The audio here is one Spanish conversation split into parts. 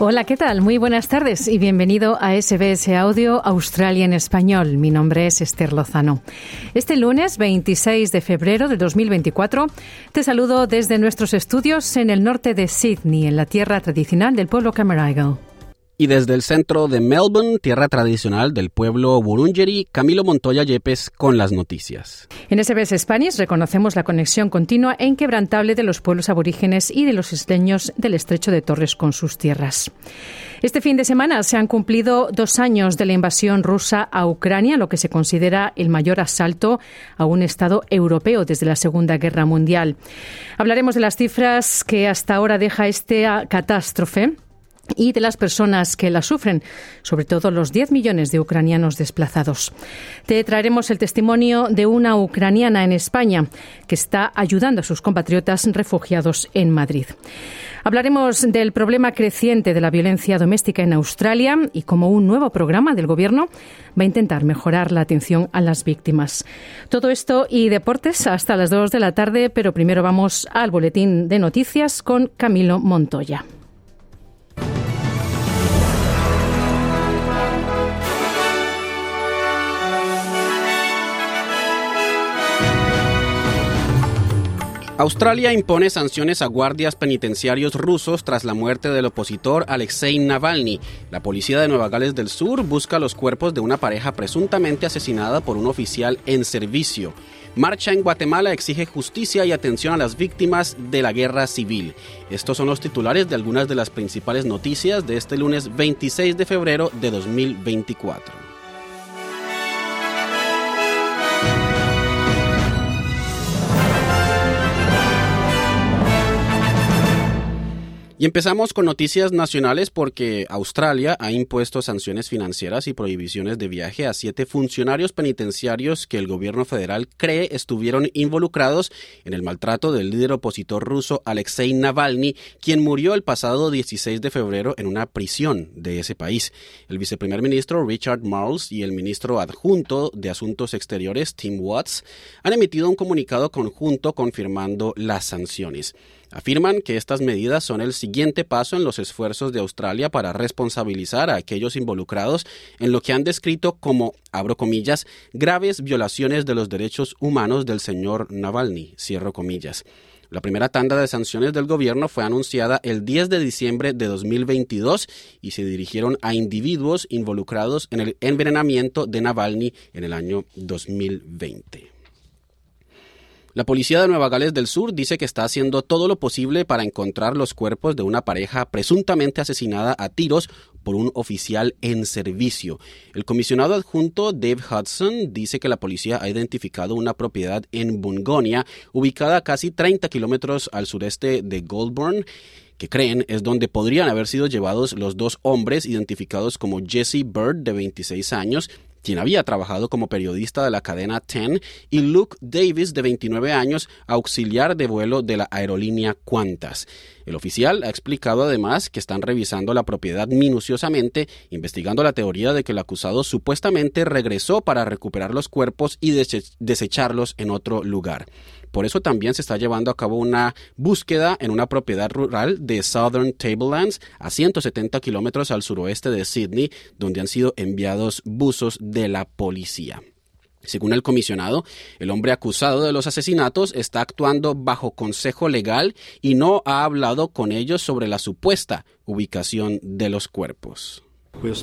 Hola, ¿qué tal? Muy buenas tardes y bienvenido a SBS Audio Australia en Español. Mi nombre es Esther Lozano. Este lunes 26 de febrero de 2024 te saludo desde nuestros estudios en el norte de Sydney, en la tierra tradicional del pueblo Camaragal. Y desde el centro de Melbourne, tierra tradicional del pueblo Burungeri, Camilo Montoya Yepes con las noticias. En SBS Spanish reconocemos la conexión continua e inquebrantable de los pueblos aborígenes y de los isleños del estrecho de Torres con sus tierras. Este fin de semana se han cumplido dos años de la invasión rusa a Ucrania, lo que se considera el mayor asalto a un Estado europeo desde la Segunda Guerra Mundial. Hablaremos de las cifras que hasta ahora deja esta catástrofe y de las personas que la sufren, sobre todo los 10 millones de ucranianos desplazados. Te traeremos el testimonio de una ucraniana en España que está ayudando a sus compatriotas refugiados en Madrid. Hablaremos del problema creciente de la violencia doméstica en Australia y cómo un nuevo programa del Gobierno va a intentar mejorar la atención a las víctimas. Todo esto y deportes hasta las 2 de la tarde, pero primero vamos al boletín de noticias con Camilo Montoya. Australia impone sanciones a guardias penitenciarios rusos tras la muerte del opositor Alexei Navalny. La policía de Nueva Gales del Sur busca los cuerpos de una pareja presuntamente asesinada por un oficial en servicio. Marcha en Guatemala exige justicia y atención a las víctimas de la guerra civil. Estos son los titulares de algunas de las principales noticias de este lunes 26 de febrero de 2024. Y empezamos con noticias nacionales porque Australia ha impuesto sanciones financieras y prohibiciones de viaje a siete funcionarios penitenciarios que el gobierno federal cree estuvieron involucrados en el maltrato del líder opositor ruso Alexei Navalny, quien murió el pasado 16 de febrero en una prisión de ese país. El viceprimer ministro Richard Marles y el ministro adjunto de Asuntos Exteriores Tim Watts han emitido un comunicado conjunto confirmando las sanciones. Afirman que estas medidas son el siguiente paso en los esfuerzos de Australia para responsabilizar a aquellos involucrados en lo que han descrito como, abro comillas, graves violaciones de los derechos humanos del señor Navalny, cierro comillas. La primera tanda de sanciones del gobierno fue anunciada el 10 de diciembre de 2022 y se dirigieron a individuos involucrados en el envenenamiento de Navalny en el año 2020. La policía de Nueva Gales del Sur dice que está haciendo todo lo posible para encontrar los cuerpos de una pareja presuntamente asesinada a tiros por un oficial en servicio. El comisionado adjunto Dave Hudson dice que la policía ha identificado una propiedad en Bungonia, ubicada a casi 30 kilómetros al sureste de Goldburn, que creen es donde podrían haber sido llevados los dos hombres identificados como Jesse Bird, de 26 años, quien había trabajado como periodista de la cadena TEN, y Luke Davis, de 29 años, auxiliar de vuelo de la aerolínea Qantas. El oficial ha explicado además que están revisando la propiedad minuciosamente, investigando la teoría de que el acusado supuestamente regresó para recuperar los cuerpos y desecharlos en otro lugar. Por eso también se está llevando a cabo una búsqueda en una propiedad rural de Southern Tablelands, a 170 kilómetros al suroeste de Sydney, donde han sido enviados buzos de la policía. Según el comisionado, el hombre acusado de los asesinatos está actuando bajo consejo legal y no ha hablado con ellos sobre la supuesta ubicación de los cuerpos. Um,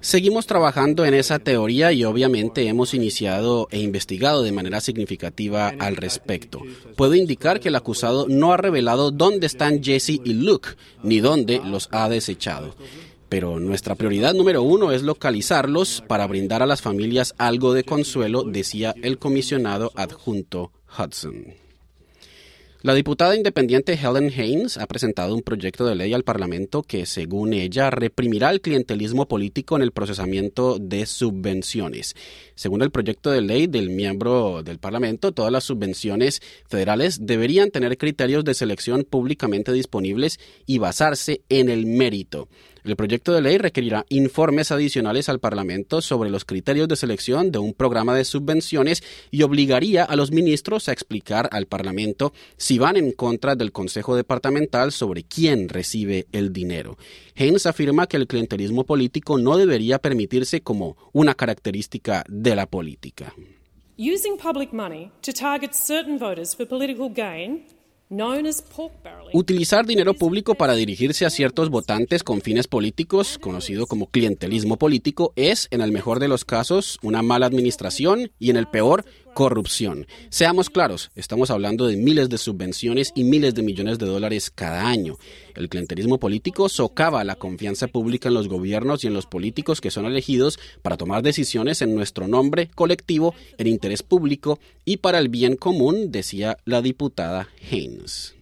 Seguimos trabajando en esa teoría y obviamente hemos iniciado e investigado de manera significativa al respecto. Puedo indicar que el acusado no ha revelado dónde están Jesse y Luke, ni dónde los ha desechado pero nuestra prioridad número uno es localizarlos para brindar a las familias algo de consuelo, decía el comisionado adjunto Hudson. La diputada independiente Helen Haynes ha presentado un proyecto de ley al Parlamento que, según ella, reprimirá el clientelismo político en el procesamiento de subvenciones. Según el proyecto de ley del miembro del Parlamento, todas las subvenciones federales deberían tener criterios de selección públicamente disponibles y basarse en el mérito. El proyecto de ley requerirá informes adicionales al Parlamento sobre los criterios de selección de un programa de subvenciones y obligaría a los ministros a explicar al Parlamento si van en contra del Consejo Departamental sobre quién recibe el dinero. Haynes afirma que el clientelismo político no debería permitirse como una característica de la política. Using public money to target certain voters for political gain Utilizar dinero público para dirigirse a ciertos votantes con fines políticos, conocido como clientelismo político, es, en el mejor de los casos, una mala administración y, en el peor, corrupción. Seamos claros, estamos hablando de miles de subvenciones y miles de millones de dólares cada año. El clientelismo político socava la confianza pública en los gobiernos y en los políticos que son elegidos para tomar decisiones en nuestro nombre colectivo, en interés público y para el bien común, decía la diputada Haynes.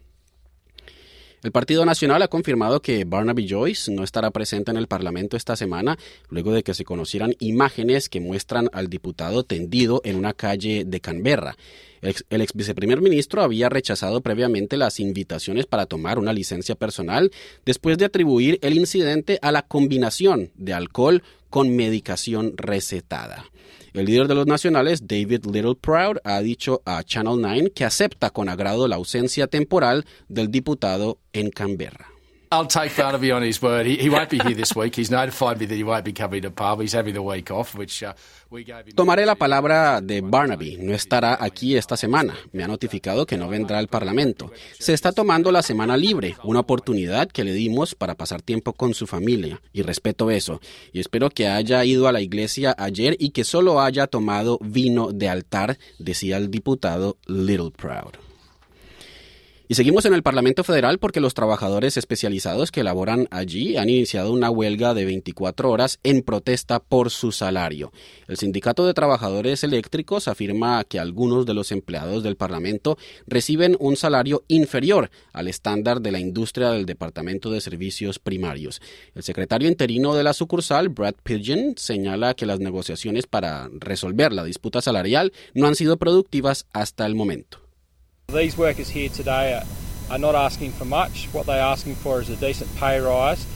El Partido Nacional ha confirmado que Barnaby Joyce no estará presente en el Parlamento esta semana, luego de que se conocieran imágenes que muestran al diputado tendido en una calle de Canberra. El ex viceprimer ministro había rechazado previamente las invitaciones para tomar una licencia personal después de atribuir el incidente a la combinación de alcohol con medicación recetada. El líder de los nacionales, David Littleproud, ha dicho a Channel 9 que acepta con agrado la ausencia temporal del diputado en Canberra. I'll take Barnaby on his word. He, he, won't be here this week. He's notified me that he won't be coming to pub. He's having the week off, which uh, we gave him. Tomaré la palabra de Barnaby. No estará aquí esta semana. Me ha notificado que no vendrá al Parlamento. Se está tomando la semana libre, una oportunidad que le dimos para pasar tiempo con su familia. Y respeto eso. Y espero que haya ido a la iglesia ayer y que solo haya tomado vino de altar, decía el diputado Little Proud. Y seguimos en el Parlamento Federal porque los trabajadores especializados que laboran allí han iniciado una huelga de 24 horas en protesta por su salario. El Sindicato de Trabajadores Eléctricos afirma que algunos de los empleados del Parlamento reciben un salario inferior al estándar de la industria del Departamento de Servicios Primarios. El secretario interino de la sucursal, Brad Pidgeon, señala que las negociaciones para resolver la disputa salarial no han sido productivas hasta el momento. These workers here today are, are not asking for much. What they're asking for is a decent pay rise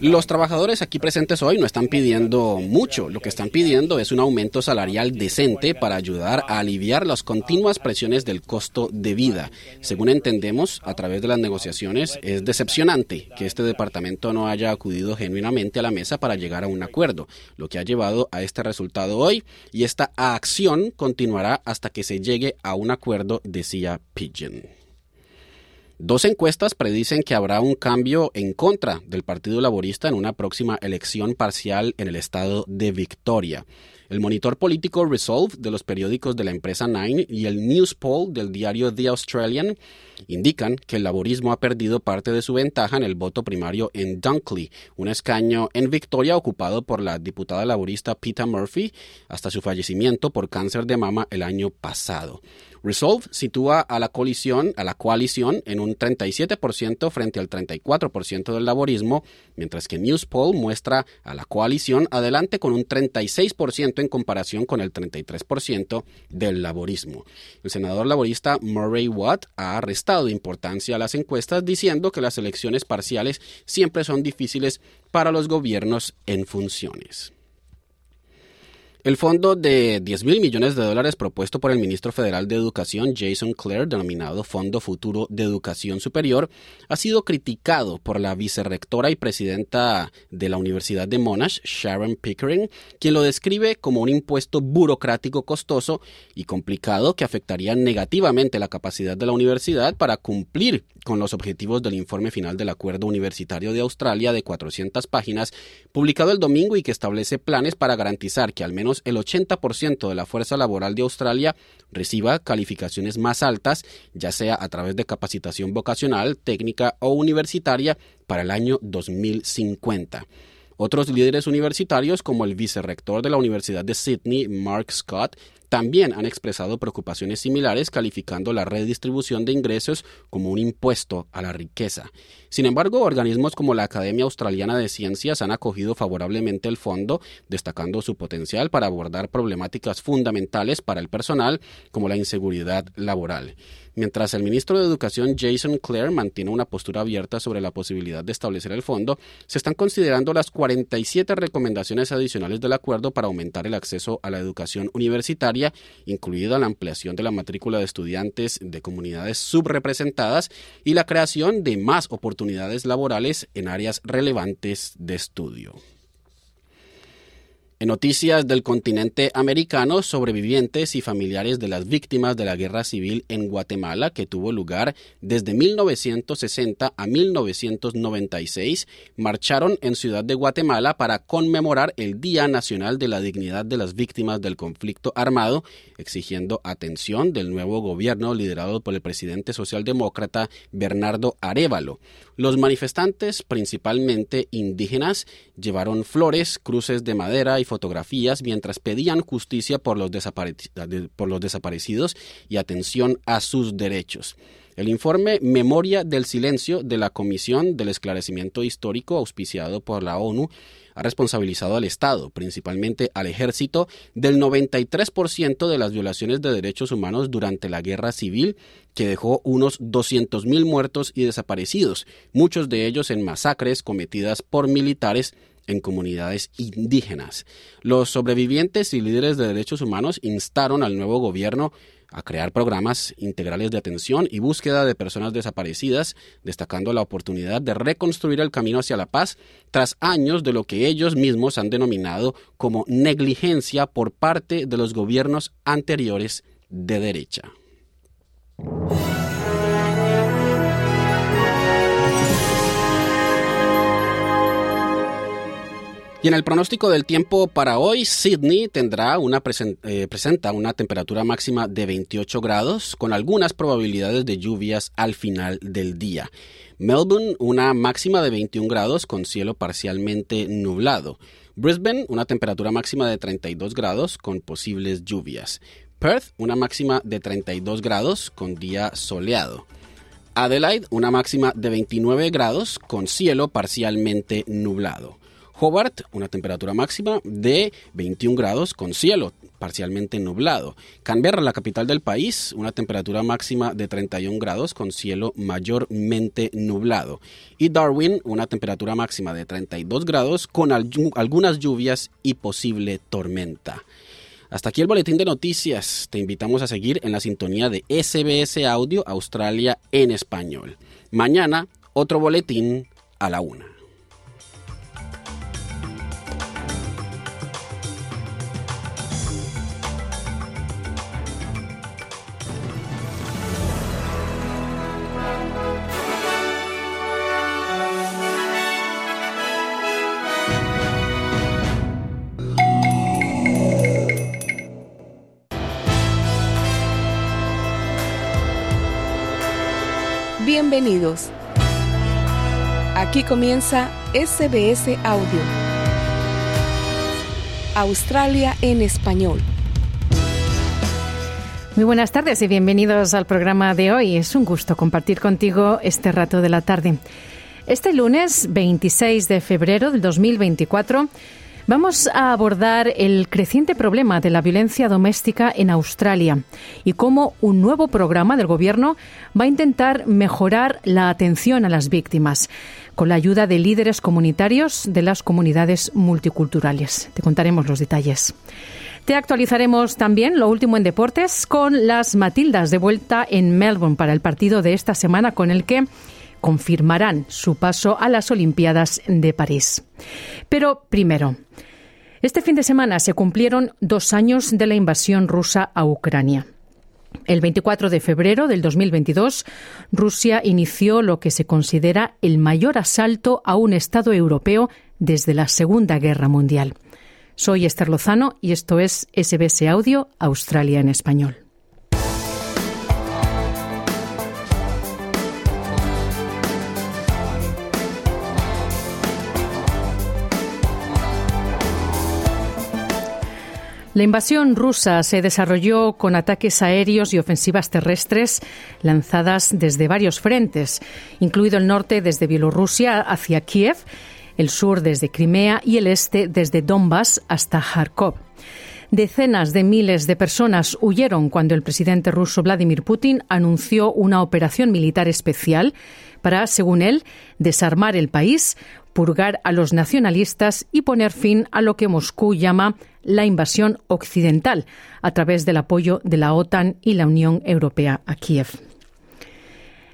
Los trabajadores aquí presentes hoy no están pidiendo mucho, lo que están pidiendo es un aumento salarial decente para ayudar a aliviar las continuas presiones del costo de vida. Según entendemos, a través de las negociaciones, es decepcionante que este departamento no haya acudido genuinamente a la mesa para llegar a un acuerdo, lo que ha llevado a este resultado hoy y esta acción continuará hasta que se llegue a un acuerdo, decía Pigeon. Dos encuestas predicen que habrá un cambio en contra del Partido Laborista en una próxima elección parcial en el estado de Victoria. El monitor político Resolve de los periódicos de la empresa Nine y el News Poll del diario The Australian indican que el laborismo ha perdido parte de su ventaja en el voto primario en Dunkley, un escaño en Victoria ocupado por la diputada laborista Peter Murphy hasta su fallecimiento por cáncer de mama el año pasado. Resolve sitúa a la coalición, a la coalición en un 37% frente al 34% del laborismo, mientras que Newspoll muestra a la coalición adelante con un 36% en comparación con el 33% del laborismo. El senador laborista Murray Watt ha restado importancia a las encuestas diciendo que las elecciones parciales siempre son difíciles para los gobiernos en funciones. El fondo de 10 mil millones de dólares propuesto por el ministro federal de Educación Jason Clare, denominado Fondo Futuro de Educación Superior, ha sido criticado por la vicerrectora y presidenta de la Universidad de Monash, Sharon Pickering, quien lo describe como un impuesto burocrático costoso y complicado que afectaría negativamente la capacidad de la universidad para cumplir con los objetivos del informe final del Acuerdo Universitario de Australia de 400 páginas, publicado el domingo y que establece planes para garantizar que al menos el 80% de la fuerza laboral de Australia reciba calificaciones más altas, ya sea a través de capacitación vocacional, técnica o universitaria, para el año 2050. Otros líderes universitarios, como el vicerrector de la Universidad de Sydney, Mark Scott, también han expresado preocupaciones similares calificando la redistribución de ingresos como un impuesto a la riqueza. Sin embargo, organismos como la Academia Australiana de Ciencias han acogido favorablemente el fondo, destacando su potencial para abordar problemáticas fundamentales para el personal como la inseguridad laboral. Mientras el ministro de Educación Jason Clare mantiene una postura abierta sobre la posibilidad de establecer el fondo, se están considerando las 47 recomendaciones adicionales del acuerdo para aumentar el acceso a la educación universitaria, incluida la ampliación de la matrícula de estudiantes de comunidades subrepresentadas y la creación de más oportunidades laborales en áreas relevantes de estudio. Noticias del continente americano, sobrevivientes y familiares de las víctimas de la guerra civil en Guatemala, que tuvo lugar desde 1960 a 1996, marcharon en Ciudad de Guatemala para conmemorar el Día Nacional de la Dignidad de las Víctimas del Conflicto Armado, exigiendo atención del nuevo gobierno liderado por el presidente socialdemócrata Bernardo Arevalo. Los manifestantes, principalmente indígenas, llevaron flores, cruces de madera y fotografías mientras pedían justicia por los, desaparecidos y atención a sus derechos. El informe Memoria del Silencio de la Comisión del Esclarecimiento Histórico, auspiciado por la ONU, ha responsabilizado al Estado, principalmente al ejército, del 93% de las violaciones de derechos humanos durante la guerra civil, que dejó unos 200.000 muertos y desaparecidos, muchos de ellos en masacres cometidas por militares en comunidades indígenas. Los sobrevivientes y líderes de derechos humanos instaron al nuevo gobierno a crear programas integrales de atención y búsqueda de personas desaparecidas, destacando la oportunidad de reconstruir el camino hacia la paz tras años de lo que ellos mismos han denominado como negligencia por parte de los gobiernos anteriores de derecha. Y en el pronóstico del tiempo para hoy, Sydney eh, presenta una temperatura máxima de 28 grados con algunas probabilidades de lluvias al final del día. Melbourne una máxima de 21 grados con cielo parcialmente nublado. Brisbane una temperatura máxima de 32 grados con posibles lluvias. Perth una máxima de 32 grados con día soleado. Adelaide una máxima de 29 grados con cielo parcialmente nublado. Hobart, una temperatura máxima de 21 grados con cielo parcialmente nublado. Canberra, la capital del país, una temperatura máxima de 31 grados con cielo mayormente nublado. Y Darwin, una temperatura máxima de 32 grados con algunas lluvias y posible tormenta. Hasta aquí el boletín de noticias. Te invitamos a seguir en la sintonía de SBS Audio Australia en español. Mañana, otro boletín a la una. Bienvenidos. Aquí comienza SBS Audio. Australia en español. Muy buenas tardes y bienvenidos al programa de hoy. Es un gusto compartir contigo este rato de la tarde. Este lunes 26 de febrero del 2024 Vamos a abordar el creciente problema de la violencia doméstica en Australia y cómo un nuevo programa del Gobierno va a intentar mejorar la atención a las víctimas con la ayuda de líderes comunitarios de las comunidades multiculturales. Te contaremos los detalles. Te actualizaremos también lo último en deportes con las Matildas de vuelta en Melbourne para el partido de esta semana con el que confirmarán su paso a las Olimpiadas de París. Pero primero, este fin de semana se cumplieron dos años de la invasión rusa a Ucrania. El 24 de febrero del 2022, Rusia inició lo que se considera el mayor asalto a un Estado europeo desde la Segunda Guerra Mundial. Soy Esther Lozano y esto es SBS Audio Australia en Español. La invasión rusa se desarrolló con ataques aéreos y ofensivas terrestres lanzadas desde varios frentes, incluido el norte desde Bielorrusia hacia Kiev, el sur desde Crimea y el este desde Donbass hasta Kharkov. Decenas de miles de personas huyeron cuando el presidente ruso Vladimir Putin anunció una operación militar especial para, según él, desarmar el país, purgar a los nacionalistas y poner fin a lo que Moscú llama la invasión occidental a través del apoyo de la OTAN y la Unión Europea a Kiev.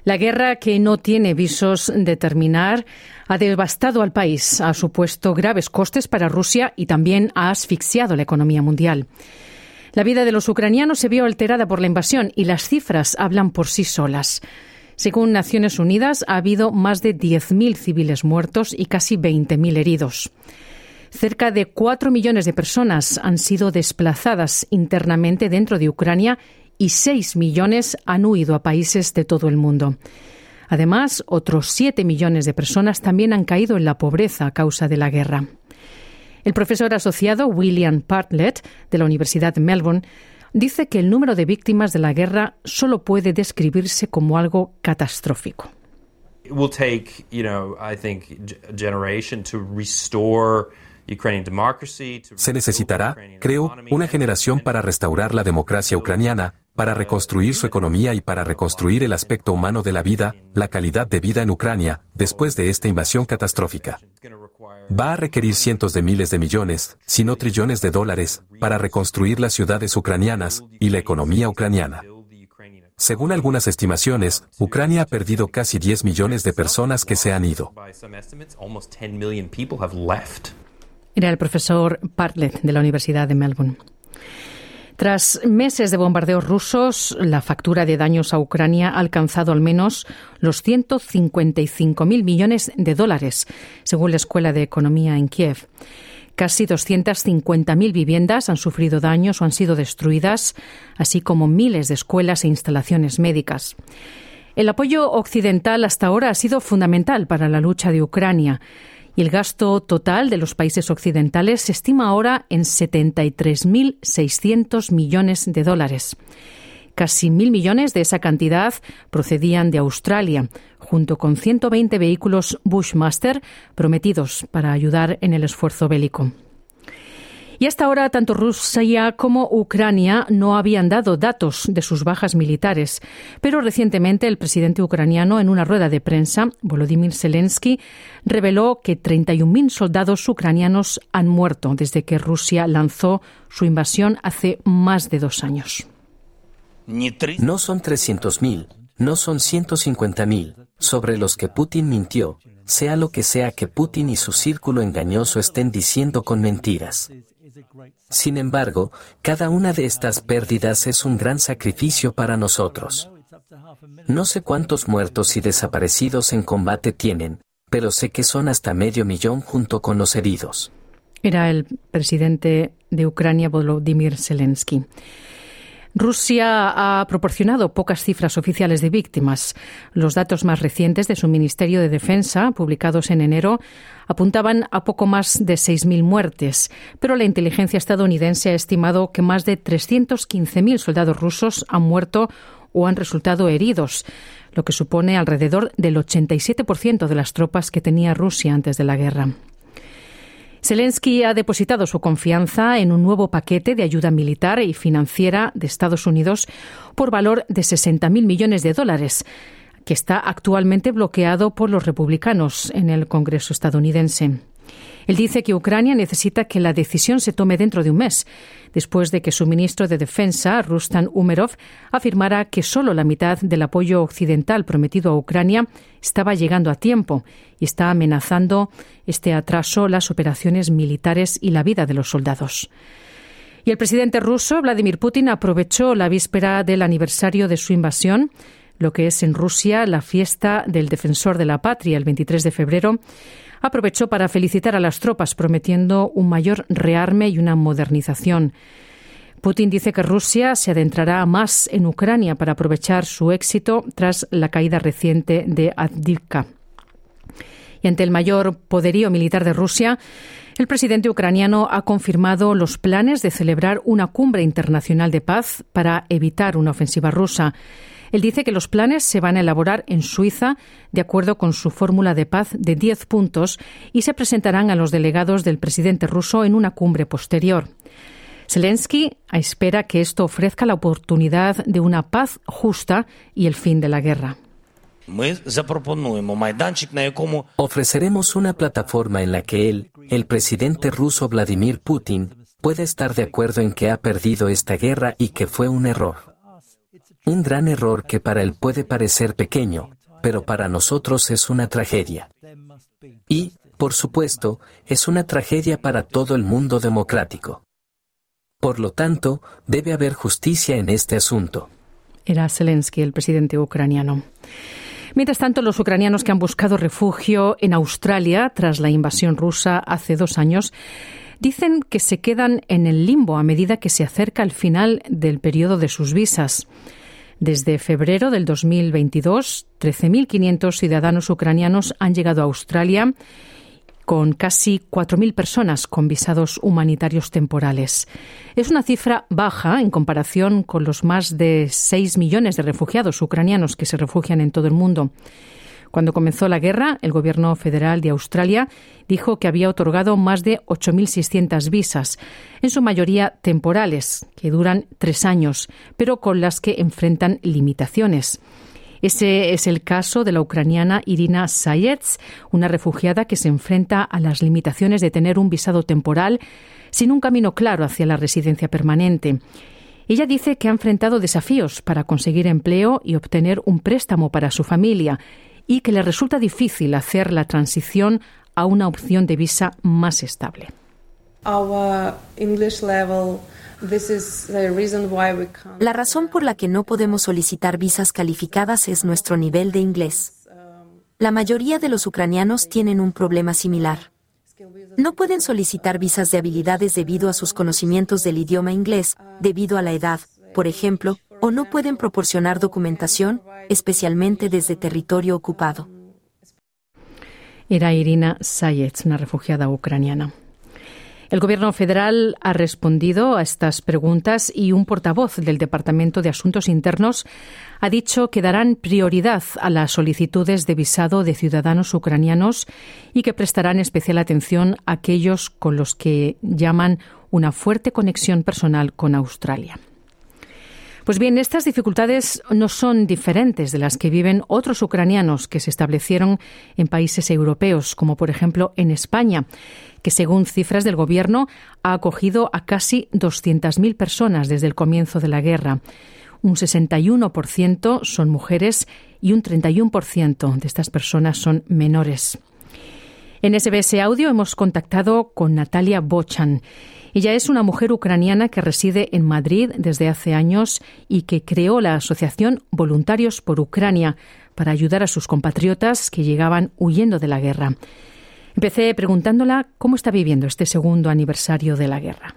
La guerra, que no tiene visos de terminar, ha devastado al país, ha supuesto graves costes para Rusia y también ha asfixiado la economía mundial. La vida de los ucranianos se vio alterada por la invasión y las cifras hablan por sí solas. Según Naciones Unidas, ha habido más de 10.000 civiles muertos y casi 20.000 heridos. Cerca de 4 millones de personas han sido desplazadas internamente dentro de Ucrania y 6 millones han huido a países de todo el mundo. Además, otros 7 millones de personas también han caído en la pobreza a causa de la guerra. El profesor asociado William Bartlett de la Universidad de Melbourne dice que el número de víctimas de la guerra solo puede describirse como algo catastrófico. Se necesitará, creo, una generación para restaurar la democracia ucraniana, para reconstruir su economía y para reconstruir el aspecto humano de la vida, la calidad de vida en Ucrania, después de esta invasión catastrófica. Va a requerir cientos de miles de millones, si no trillones de dólares, para reconstruir las ciudades ucranianas y la economía ucraniana. Según algunas estimaciones, Ucrania ha perdido casi 10 millones de personas que se han ido. Era el profesor Bartlett de la Universidad de Melbourne. Tras meses de bombardeos rusos, la factura de daños a Ucrania ha alcanzado al menos los 155.000 millones de dólares, según la Escuela de Economía en Kiev. Casi 250.000 viviendas han sufrido daños o han sido destruidas, así como miles de escuelas e instalaciones médicas. El apoyo occidental hasta ahora ha sido fundamental para la lucha de Ucrania y el gasto total de los países occidentales se estima ahora en 73.600 millones de dólares. Casi mil millones de esa cantidad procedían de Australia, junto con 120 vehículos Bushmaster prometidos para ayudar en el esfuerzo bélico. Y hasta ahora, tanto Rusia como Ucrania no habían dado datos de sus bajas militares, pero recientemente el presidente ucraniano, en una rueda de prensa, Volodymyr Zelensky, reveló que 31.000 soldados ucranianos han muerto desde que Rusia lanzó su invasión hace más de dos años. No son 300.000, no son 150.000, sobre los que Putin mintió, sea lo que sea que Putin y su círculo engañoso estén diciendo con mentiras. Sin embargo, cada una de estas pérdidas es un gran sacrificio para nosotros. No sé cuántos muertos y desaparecidos en combate tienen, pero sé que son hasta medio millón junto con los heridos. Era el presidente de Ucrania, Volodymyr Zelensky. Rusia ha proporcionado pocas cifras oficiales de víctimas. Los datos más recientes de su Ministerio de Defensa, publicados en enero, apuntaban a poco más de 6.000 muertes, pero la inteligencia estadounidense ha estimado que más de 315.000 soldados rusos han muerto o han resultado heridos, lo que supone alrededor del 87% de las tropas que tenía Rusia antes de la guerra. Zelensky ha depositado su confianza en un nuevo paquete de ayuda militar y financiera de Estados Unidos por valor de 60.000 millones de dólares, que está actualmente bloqueado por los republicanos en el Congreso estadounidense. Él dice que Ucrania necesita que la decisión se tome dentro de un mes, después de que su ministro de Defensa, Rustan Umerov, afirmara que solo la mitad del apoyo occidental prometido a Ucrania estaba llegando a tiempo y está amenazando este atraso las operaciones militares y la vida de los soldados. Y el presidente ruso, Vladimir Putin, aprovechó la víspera del aniversario de su invasión lo que es en Rusia la fiesta del defensor de la patria el 23 de febrero, aprovechó para felicitar a las tropas, prometiendo un mayor rearme y una modernización. Putin dice que Rusia se adentrará más en Ucrania para aprovechar su éxito tras la caída reciente de Avdiivka. Y ante el mayor poderío militar de Rusia, el presidente ucraniano ha confirmado los planes de celebrar una cumbre internacional de paz para evitar una ofensiva rusa. Él dice que los planes se van a elaborar en Suiza de acuerdo con su fórmula de paz de 10 puntos y se presentarán a los delegados del presidente ruso en una cumbre posterior. Zelensky espera que esto ofrezca la oportunidad de una paz justa y el fin de la guerra. Ofreceremos una plataforma en la que él, el presidente ruso Vladimir Putin, puede estar de acuerdo en que ha perdido esta guerra y que fue un error. Un gran error que para él puede parecer pequeño, pero para nosotros es una tragedia. Y, por supuesto, es una tragedia para todo el mundo democrático. Por lo tanto, debe haber justicia en este asunto. Era Zelensky, el presidente ucraniano. Mientras tanto, los ucranianos que han buscado refugio en Australia tras la invasión rusa hace dos años dicen que se quedan en el limbo a medida que se acerca el final del periodo de sus visas. Desde febrero del 2022, 13.500 ciudadanos ucranianos han llegado a Australia con casi 4.000 personas con visados humanitarios temporales. Es una cifra baja en comparación con los más de 6 millones de refugiados ucranianos que se refugian en todo el mundo. Cuando comenzó la guerra, el gobierno federal de Australia dijo que había otorgado más de 8.600 visas, en su mayoría temporales, que duran tres años, pero con las que enfrentan limitaciones. Ese es el caso de la ucraniana Irina Sayets, una refugiada que se enfrenta a las limitaciones de tener un visado temporal sin un camino claro hacia la residencia permanente. Ella dice que ha enfrentado desafíos para conseguir empleo y obtener un préstamo para su familia y que le resulta difícil hacer la transición a una opción de visa más estable. La razón por la que no podemos solicitar visas calificadas es nuestro nivel de inglés. La mayoría de los ucranianos tienen un problema similar. No pueden solicitar visas de habilidades debido a sus conocimientos del idioma inglés, debido a la edad, por ejemplo, o no pueden proporcionar documentación, especialmente desde territorio ocupado. Era Irina Sayets, una refugiada ucraniana. El Gobierno federal ha respondido a estas preguntas y un portavoz del Departamento de Asuntos Internos ha dicho que darán prioridad a las solicitudes de visado de ciudadanos ucranianos y que prestarán especial atención a aquellos con los que llaman una fuerte conexión personal con Australia. Pues bien, estas dificultades no son diferentes de las que viven otros ucranianos que se establecieron en países europeos, como por ejemplo en España, que según cifras del Gobierno ha acogido a casi 200.000 personas desde el comienzo de la guerra. Un 61% son mujeres y un 31% de estas personas son menores. En SBS Audio hemos contactado con Natalia Bochan. Ella es una mujer ucraniana que reside en Madrid desde hace años y que creó la asociación Voluntarios por Ucrania para ayudar a sus compatriotas que llegaban huyendo de la guerra. Empecé preguntándola cómo está viviendo este segundo aniversario de la guerra.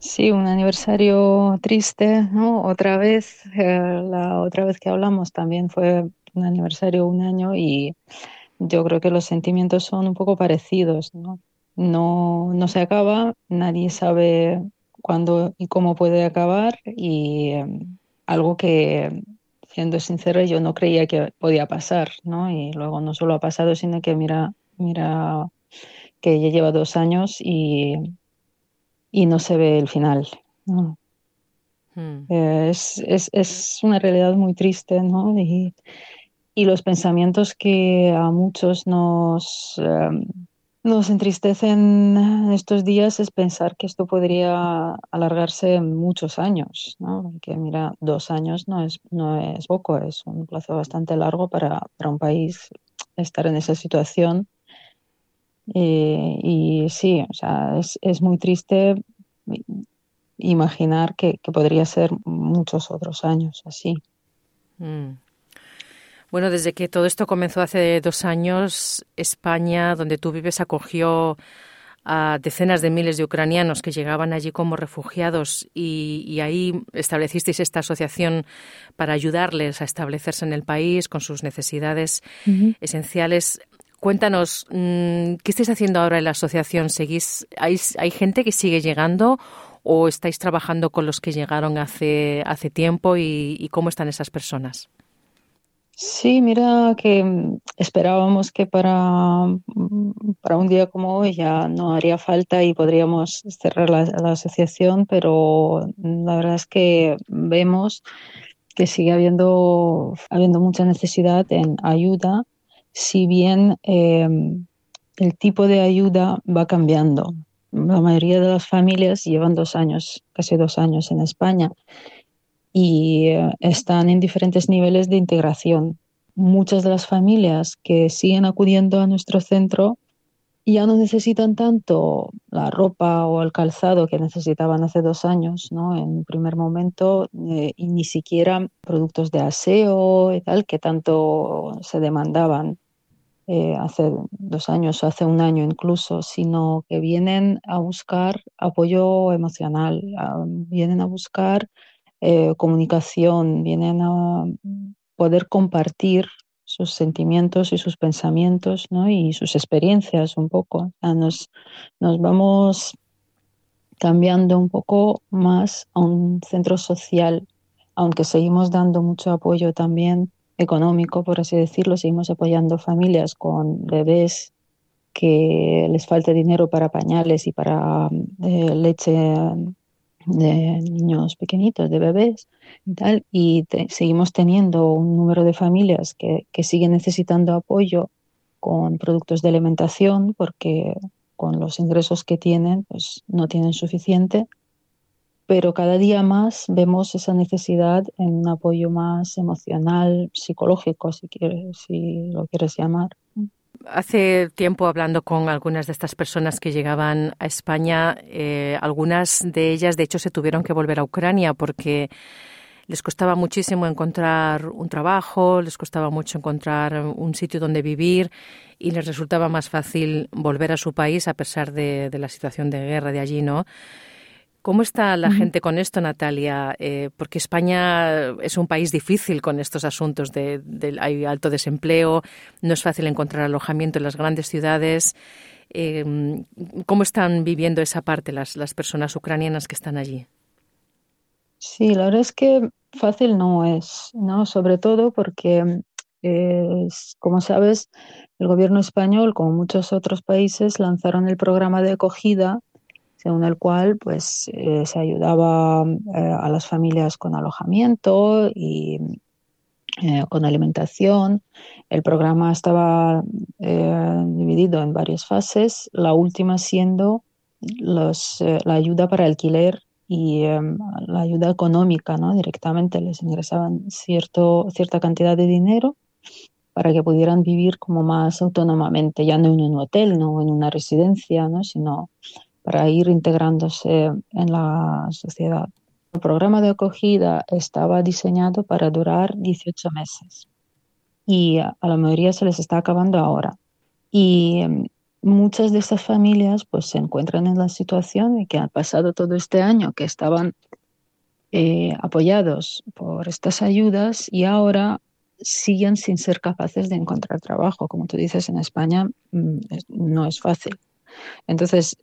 Sí, un aniversario triste, ¿no? Otra vez, eh, la otra vez que hablamos también fue un aniversario un año y yo creo que los sentimientos son un poco parecidos, ¿no? No, no se acaba, nadie sabe cuándo y cómo puede acabar y em, algo que, siendo sincera, yo no creía que podía pasar, ¿no? Y luego no solo ha pasado, sino que mira, mira que ya lleva dos años y, y no se ve el final. Hmm. Es, es, es, una realidad muy triste, ¿no? Y, y los pensamientos que a muchos nos... Em, nos entristecen estos días es pensar que esto podría alargarse muchos años, ¿no? Que mira, dos años no es, no es poco, es un plazo bastante largo para, un país estar en esa situación. Y, sí, o sea, es, muy triste imaginar que, podría ser muchos otros años así. Mm. Bueno, desde que todo esto comenzó hace dos años, España, donde tú vives, acogió a decenas de miles de ucranianos que llegaban allí como refugiados y, ahí establecisteis esta asociación para ayudarles a establecerse en el país con sus necesidades esenciales. Cuéntanos, mm, ¿qué estáis haciendo ahora en la asociación? ¿Seguís, hay, ¿Hay gente que sigue llegando o estáis trabajando con los que llegaron hace, hace tiempo y cómo están esas personas? Sí, mira que mm, esperábamos que para, mm, para un día como hoy ya no haría falta y podríamos cerrar la, asociación, pero la verdad es que vemos que sigue habiendo, habiendo mucha necesidad en ayuda, si bien em, el tipo de ayuda va cambiando. La mayoría de las familias llevan dos años, casi dos años en España y eh, están en diferentes niveles de integración. Muchas de las familias que siguen acudiendo a nuestro centro ya no necesitan tanto la ropa o el calzado que necesitaban hace dos años, ¿no? En primer momento, eh, y ni siquiera productos de aseo y tal que tanto se demandaban eh, hace dos años o hace un año incluso, sino que vienen a buscar apoyo emocional, vienen a buscar eh, comunicación, vienen a poder compartir sus sentimientos y sus pensamientos ¿no? y sus experiencias un poco. nos, nos vamos cambiando un poco más a un centro social, aunque seguimos dando mucho apoyo también económico, por así decirlo, seguimos apoyando familias con bebés que les falte dinero para pañales y para eh, leche de niños pequeñitos, de bebés y tal, y seguimos teniendo un número de familias que, que siguen necesitando apoyo con productos de alimentación porque con los ingresos que tienen pues no tienen suficiente pero cada día más vemos esa necesidad en un apoyo más emocional, psicológico, si, quieres, si lo quieres llamar. Hace tiempo hablando con algunas de estas personas que llegaban a España, eh, algunas de ellas de hecho se tuvieron que volver a Ucrania porque les costaba muchísimo encontrar un trabajo, les costaba mucho encontrar un sitio donde vivir y les resultaba más fácil volver a su país a pesar de, de la situación de guerra de allí, ¿no? ¿Cómo está la gente con esto, Natalia? Eh, porque España es un país difícil con estos asuntos de, hay alto desempleo, no es fácil encontrar alojamiento en las grandes ciudades. Em, ¿Cómo están viviendo esa parte las, las personas ucranianas que están allí? Sí, la verdad es que fácil no es, ¿no? Sobre todo porque, como sabes, el gobierno español, como muchos otros países, lanzaron el programa de acogida según el cual pues eh, se ayudaba eh, a las familias con alojamiento y eh, con alimentación. El programa estaba dividido en varias fases, la última siendo los, la ayuda para alquiler y la ayuda económica, ¿no? Directamente les ingresaban cierto, cierta cantidad de dinero para que pudieran vivir como más autónomamente, ya no en un hotel, no en una residencia, ¿no? sino para ir integrándose en la sociedad. El programa de acogida estaba diseñado para durar 18 meses y a la mayoría se les está acabando ahora. Y em, muchas de estas familias pues se encuentran en la situación de que han pasado todo este año que estaban eh, apoyados por estas ayudas y ahora siguen sin ser capaces de encontrar trabajo. Como tú dices, en España mm, no es fácil. Entonces,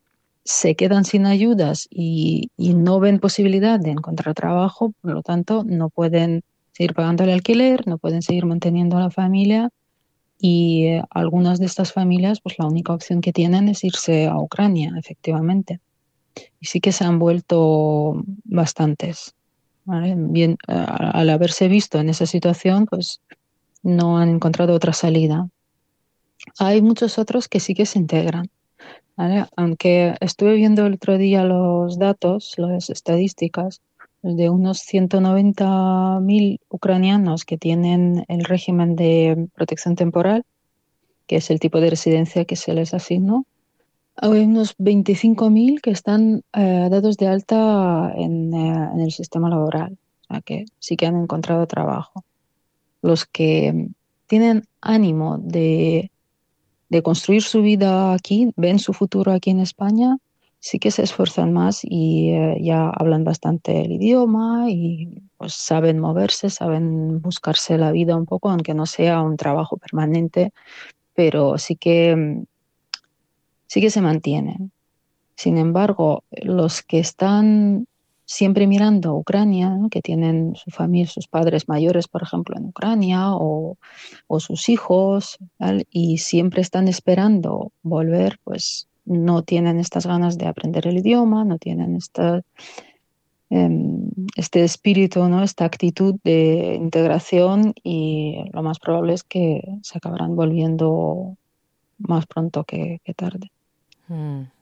se quedan sin ayudas y, no ven posibilidad de encontrar trabajo, por lo tanto no pueden seguir pagando el alquiler, no pueden seguir manteniendo a la familia y eh, algunas de estas familias pues la única opción que tienen es irse a Ucrania, efectivamente. Y sí que se han vuelto bastantes. Bien, al haberse visto en esa situación, pues no han encontrado otra salida. Hay muchos otros que sí que se integran aunque estuve viendo el otro día los datos, las estadísticas, de unos 190.000 ucranianos que tienen el régimen de protección temporal, que es el tipo de residencia que se les asignó, hay unos 25.000 que están eh, dados de alta en, eh, en, el sistema laboral, o sea que sí que han encontrado trabajo. Los que tienen ánimo de, de construir su vida aquí, ven su futuro aquí en España, sí que se esfuerzan más y eh, ya hablan bastante el idioma y pues saben moverse, saben buscarse la vida un poco, aunque no sea un trabajo permanente, pero sí que sí que se mantienen. Sin embargo, los que están siempre mirando a Ucrania, que tienen su familia, sus padres mayores, por ejemplo, en Ucrania, o, sus hijos, y siempre están esperando volver, pues no tienen estas ganas de aprender el idioma, no tienen esta, em, este espíritu, ¿no? esta actitud de integración y lo más probable es que se acabarán volviendo más pronto que, tarde. Mm.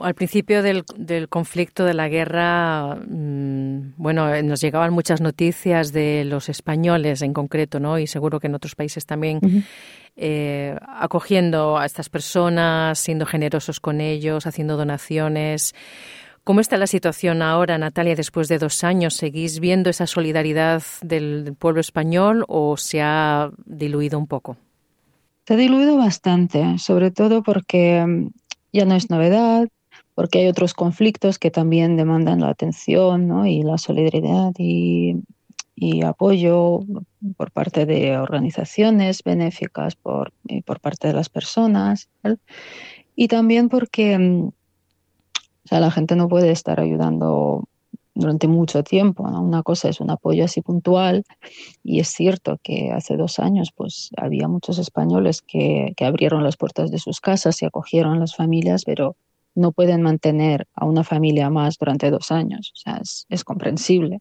Al principio del, conflicto, de la guerra, mm, bueno, eh, nos llegaban muchas noticias de los españoles en concreto, ¿no? Y seguro que en otros países también, eh, acogiendo a estas personas, siendo generosos con ellos, haciendo donaciones. ¿Cómo está la situación ahora, Natalia, después de dos años? ¿Seguís viendo esa solidaridad del pueblo español o se ha diluido un poco? Se ha diluido bastante, sobre todo porque mm, ya no es novedad, porque hay otros conflictos que también demandan la atención y la solidaridad y, apoyo por parte de organizaciones benéficas, por, y por parte de las personas. Y también porque mm, la gente no puede estar ayudando durante mucho tiempo. Una cosa es un apoyo así puntual y es cierto que hace dos años pues había muchos españoles que, que abrieron las puertas de sus casas y acogieron a las familias, pero no pueden mantener a una familia más durante dos años. O sea, es, comprensible.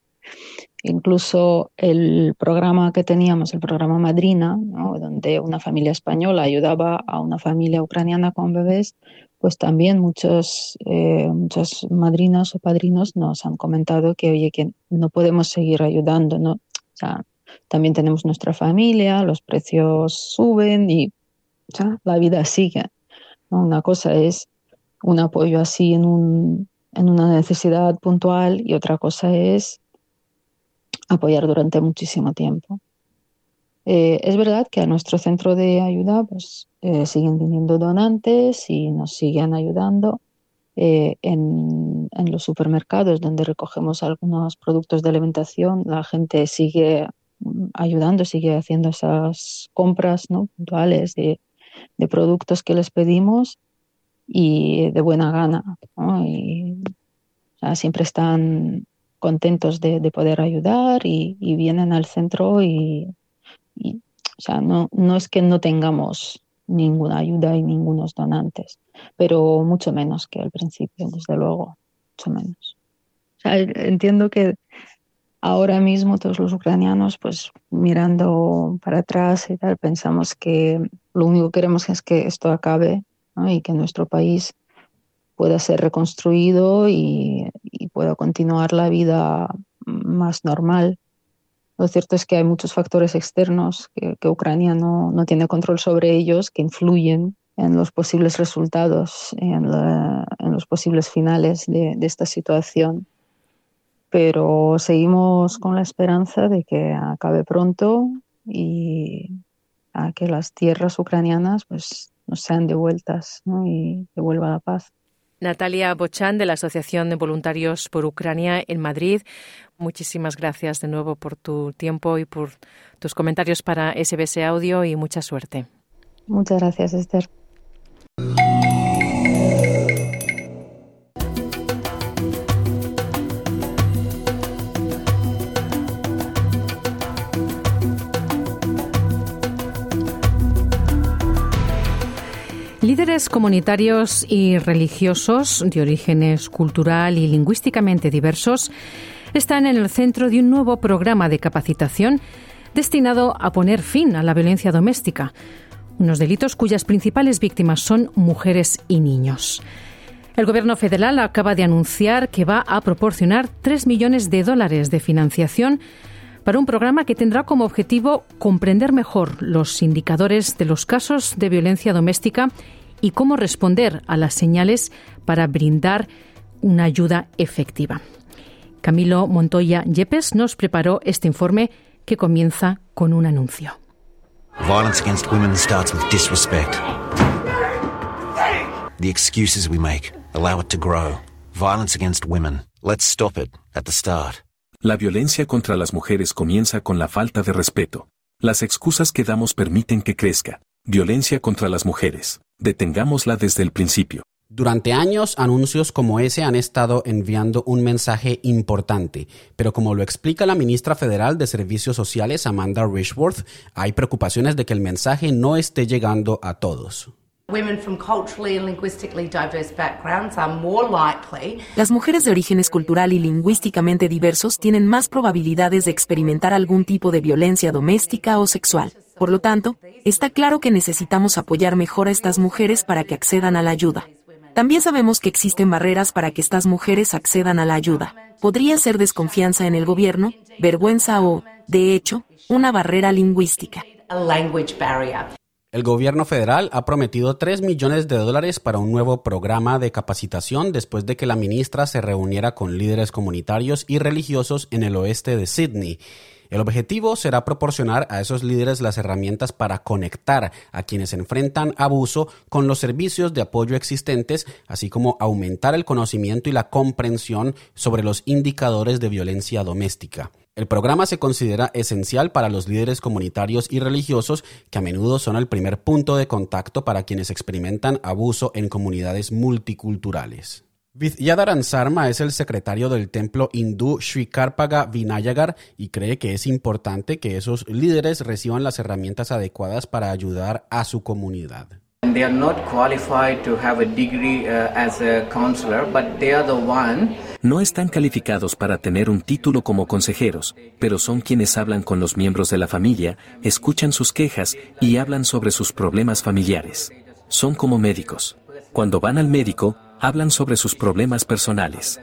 Incluso el programa que teníamos, el programa Madrina, donde una familia española ayudaba a una familia ucraniana con bebés, pues también muchos, eh, muchos madrinas o padrinos nos han comentado que, oye, que no podemos seguir ayudando, ¿no? O sea, también tenemos nuestra familia, los precios suben y la vida sigue. Una cosa es un apoyo así en, un, en una necesidad puntual y otra cosa es apoyar durante muchísimo tiempo. Eh, es verdad que a nuestro centro de ayuda pues, eh, siguen viniendo donantes y nos siguen ayudando. Eh, en, en, los supermercados donde recogemos algunos productos de alimentación, la gente sigue ayudando, sigue haciendo esas compras ¿no? puntuales de, de productos que les pedimos y de buena gana. Y, siempre están contentos de, poder ayudar y, vienen al centro y, o sea, no, no es que no tengamos ninguna ayuda y ningunos donantes, pero mucho menos que al principio, desde luego, mucho menos. entiendo que ahora mismo todos los ucranianos, pues mirando para atrás y tal, pensamos que lo único que queremos es que esto acabe y que nuestro país pueda ser reconstruido y, pueda continuar la vida más normal. Lo cierto es que hay muchos factores externos que, Ucrania no, no, tiene control sobre ellos, que influyen en los posibles resultados, en, en los posibles finales de, de, esta situación. Pero seguimos con la esperanza de que acabe pronto y a que las tierras ucranianas pues, nos sean devueltas ¿no? y devuelva la paz. Natalia Bochán de la Asociación de Voluntarios por Ucrania en Madrid. Muchísimas gracias de nuevo por tu tiempo y por tus comentarios para SBS Audio y mucha suerte. Muchas gracias, Esther. Comunitarios y religiosos de orígenes cultural y lingüísticamente diversos están en el centro de un nuevo programa de capacitación destinado a poner fin a la violencia doméstica, unos delitos cuyas principales víctimas son mujeres y niños. El Gobierno federal acaba de anunciar que va a proporcionar 3 millones de dólares de financiación para un programa que tendrá como objetivo comprender mejor los indicadores de los casos de violencia doméstica y cómo responder a las señales para brindar una ayuda efectiva. Camilo Montoya Yepes nos preparó este informe que comienza con un anuncio. Violence against women starts with disrespect. The excuses we make allow it to grow. Violence against women. Let's stop it at the start. La violencia contra las mujeres comienza con la falta de respeto. Las excusas que damos permiten que crezca. Violencia contra las mujeres. Detengámosla desde el principio. Durante años, anuncios como ese han estado enviando un mensaje importante, pero como lo explica la ministra federal de Servicios Sociales, Amanda Richworth, hay preocupaciones de que el mensaje no esté llegando a todos. Las mujeres de orígenes cultural y lingüísticamente diversos tienen más probabilidades de experimentar algún tipo de violencia doméstica o sexual. Por lo tanto, está claro que necesitamos apoyar mejor a estas mujeres para que accedan a la ayuda. También sabemos que existen barreras para que estas mujeres accedan a la ayuda. Podría ser desconfianza en el gobierno, vergüenza o, de hecho, una barrera lingüística. El gobierno federal ha prometido 3 millones de dólares para un nuevo programa de capacitación después de que la ministra se reuniera con líderes comunitarios y religiosos en el oeste de Sydney. El objetivo será proporcionar a esos líderes las herramientas para conectar a quienes enfrentan abuso con los servicios de apoyo existentes, así como aumentar el conocimiento y la comprensión sobre los indicadores de violencia doméstica. El programa se considera esencial para los líderes comunitarios y religiosos que a menudo son el primer punto de contacto para quienes experimentan abuso en comunidades multiculturales. Vidyadharan Sarma es el secretario del templo hindú Sri Karpaga Vinayagar y cree que es importante que esos líderes reciban las herramientas adecuadas para ayudar a su comunidad. No están calificados para tener un título como consejeros, pero son quienes hablan con los miembros de la familia, escuchan sus quejas y hablan sobre sus problemas familiares. Son como médicos. Cuando van al médico, hablan sobre sus problemas personales.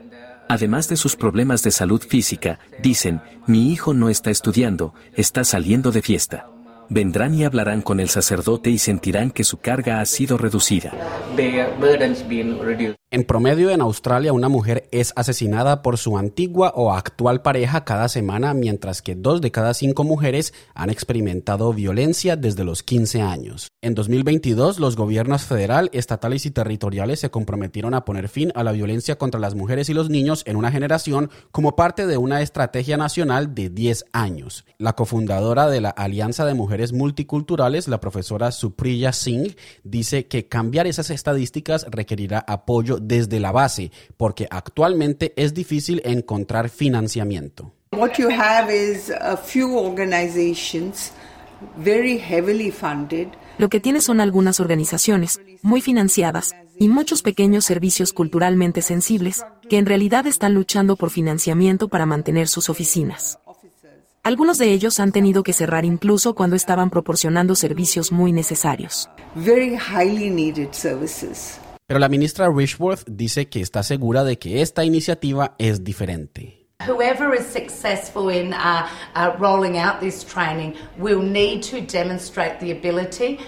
Además de sus problemas de salud física, dicen, mi hijo no está estudiando, está saliendo de fiesta vendrán y hablarán con el sacerdote y sentirán que su carga ha sido reducida. En promedio en Australia una mujer es asesinada por su antigua o actual pareja cada semana, mientras que dos de cada cinco mujeres han experimentado violencia desde los 15 años. En 2022 los gobiernos federal, estatales y territoriales se comprometieron a poner fin a la violencia contra las mujeres y los niños en una generación como parte de una estrategia nacional de 10 años. La cofundadora de la Alianza de Mujeres multiculturales, la profesora Supriya Singh, dice que cambiar esas estadísticas requerirá apoyo desde la base, porque actualmente es difícil encontrar financiamiento. What you have is a few organizations very heavily funded. Lo que tiene son algunas organizaciones muy financiadas y muchos pequeños servicios culturalmente sensibles que en realidad están luchando por financiamiento para mantener sus oficinas. Algunos de ellos han tenido que cerrar incluso cuando estaban proporcionando servicios muy necesarios. Pero la ministra Richworth dice que está segura de que esta iniciativa es diferente.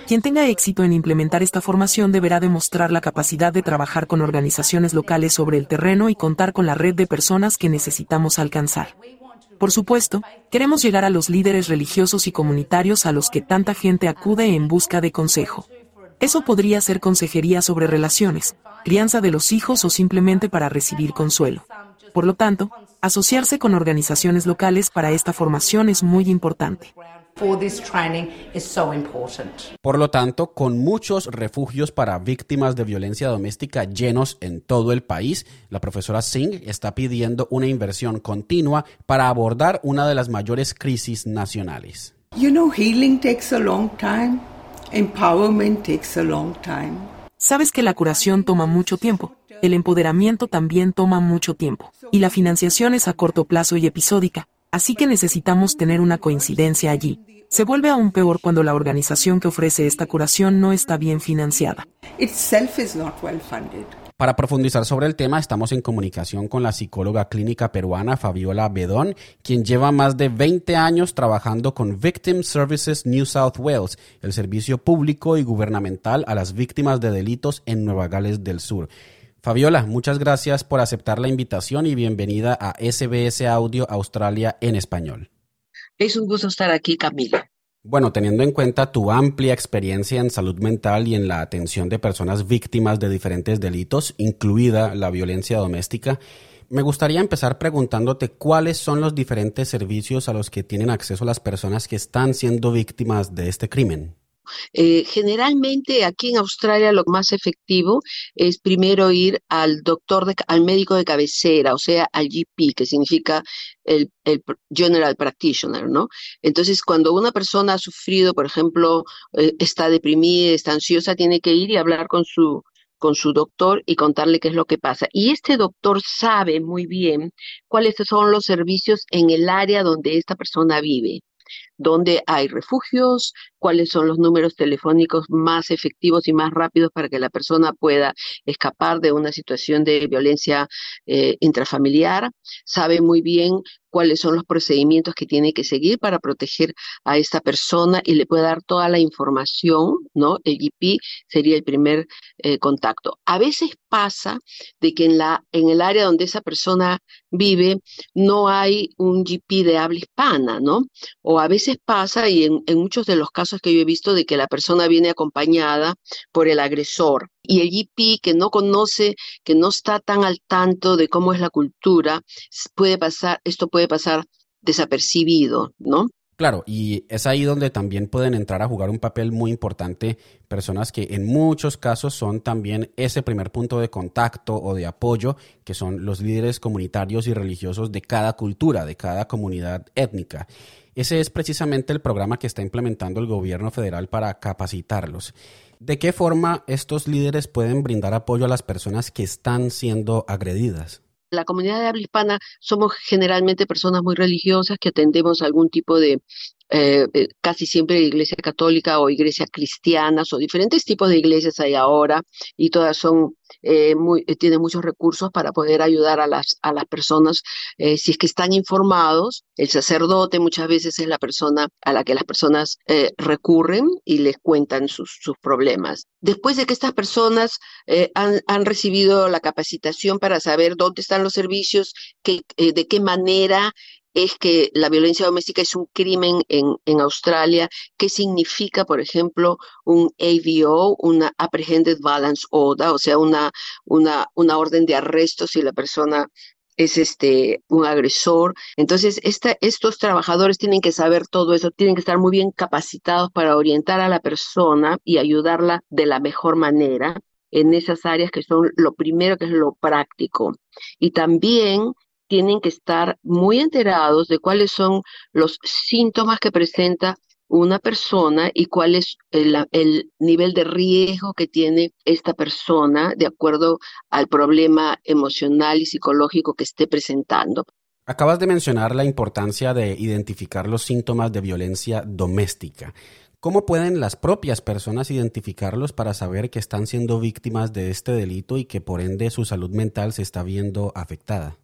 Quien tenga éxito en implementar esta formación deberá demostrar la capacidad de trabajar con organizaciones locales sobre el terreno y contar con la red de personas que necesitamos alcanzar. Por supuesto, queremos llegar a los líderes religiosos y comunitarios a los que tanta gente acude en busca de consejo. Eso podría ser consejería sobre relaciones, crianza de los hijos o simplemente para recibir consuelo. Por lo tanto, asociarse con organizaciones locales para esta formación es muy importante. Por lo tanto, con muchos refugios para víctimas de violencia doméstica llenos en todo el país, la profesora Singh está pidiendo una inversión continua para abordar una de las mayores crisis nacionales. You know, healing takes a long time. Empowerment takes a long time. Sabes que la curación toma mucho tiempo. El empoderamiento también toma mucho tiempo. Y la financiación es a corto plazo y episódica. Así que necesitamos tener una coincidencia allí. Se vuelve aún peor cuando la organización que ofrece esta curación no está bien financiada. Para profundizar sobre el tema, estamos en comunicación con la psicóloga clínica peruana Fabiola Bedón, quien lleva más de 20 años trabajando con Victim Services New South Wales, el servicio público y gubernamental a las víctimas de delitos en Nueva Gales del Sur. Fabiola, muchas gracias por aceptar la invitación y bienvenida a SBS Audio Australia en español. Es un gusto estar aquí, Camila. Bueno, teniendo en cuenta tu amplia experiencia en salud mental y en la atención de personas víctimas de diferentes delitos, incluida la violencia doméstica, me gustaría empezar preguntándote cuáles son los diferentes servicios a los que tienen acceso las personas que están siendo víctimas de este crimen. Eh, generalmente aquí en Australia lo más efectivo es primero ir al doctor, al médico de cabecera, o sea, al GP, que significa el, General Practitioner, ¿no? Entonces, cuando una persona ha sufrido, por ejemplo, eh, está deprimida, está ansiosa, tiene que ir y hablar con su con su doctor y contarle qué es lo que pasa. Y este doctor sabe muy bien cuáles son los servicios en el área donde esta persona vive dónde hay refugios, cuáles son los números telefónicos más efectivos y más rápidos para que la persona pueda escapar de una situación de violencia eh, intrafamiliar. Sabe muy bien cuáles son los procedimientos que tiene que seguir para proteger a esta persona y le puede dar toda la información, ¿no? El GP sería el primer eh, contacto. A veces pasa de que en, la, en el área donde esa persona vive no hay un GP de habla hispana, ¿no? O a veces pasa, y en, muchos de los casos que yo he visto, de que la persona viene acompañada por el agresor y el GP que no conoce, que no está tan al tanto de cómo es la cultura, puede pasar, esto puede pasar desapercibido, ¿no? Claro, y es ahí donde también pueden entrar a jugar un papel muy importante personas que en muchos casos son también ese primer punto de contacto o de apoyo, que son los líderes comunitarios y religiosos de cada cultura, de cada comunidad étnica. Ese es precisamente el programa que está implementando el gobierno federal para capacitarlos. ¿De qué forma estos líderes pueden brindar apoyo a las personas que están siendo agredidas? La comunidad de habla hispana somos generalmente personas muy religiosas que atendemos algún tipo de eh, eh, casi siempre iglesia católica o iglesia cristianas o diferentes tipos de iglesias hay ahora y todas son eh, muy, tienen muchos recursos para poder ayudar a las, a las personas si es que están informados. El sacerdote muchas veces es la persona a la que las personas recurren y les cuentan sus, sus, problemas. Después de que estas personas han, han, recibido la capacitación para saber dónde están los servicios, que, de qué manera es que la violencia doméstica es un crimen en, en Australia. ¿Qué significa, por ejemplo, un AVO, una Apprehended Balance Order, o sea, una, una, una orden de arresto si la persona es este un agresor. Entonces, esta, estos trabajadores tienen que saber todo eso, tienen que estar muy bien capacitados para orientar a la persona y ayudarla de la mejor manera en esas áreas que son lo primero que es lo práctico. Y también tienen que estar muy enterados de cuáles son los síntomas que presenta una persona y cuál es el, nivel de riesgo que tiene esta persona de acuerdo al problema emocional y psicológico que esté presentando. Acabas de mencionar la importancia de identificar los síntomas de violencia doméstica. ¿Cómo pueden las propias personas identificarlos para saber que están siendo víctimas de este delito y que por ende su salud mental se está viendo afectada?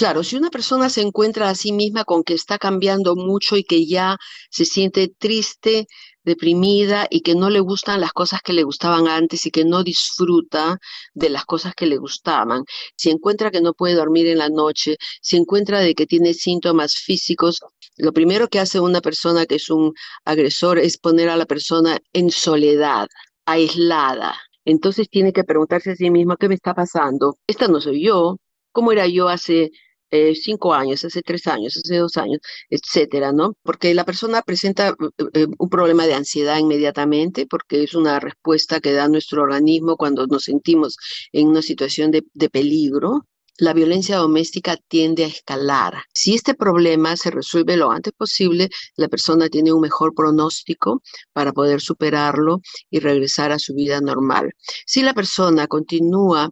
Claro, si una persona se encuentra a sí misma con que está cambiando mucho y que ya se siente triste, deprimida y que no le gustan las cosas que le gustaban antes y que no disfruta de las cosas que le gustaban, si encuentra que no puede dormir en la noche, si encuentra de que tiene síntomas físicos, lo primero que hace una persona que es un agresor es poner a la persona en soledad, aislada. Entonces tiene que preguntarse a sí misma, ¿qué me está pasando? Esta no soy yo, cómo era yo hace eh, cinco años, hace tres años, hace dos años, etcétera, ¿no? Porque la persona presenta eh, un problema de ansiedad inmediatamente, porque es una respuesta que da nuestro organismo cuando nos sentimos en una situación de, de peligro. La violencia doméstica tiende a escalar. Si este problema se resuelve lo antes posible, la persona tiene un mejor pronóstico para poder superarlo y regresar a su vida normal. Si la persona continúa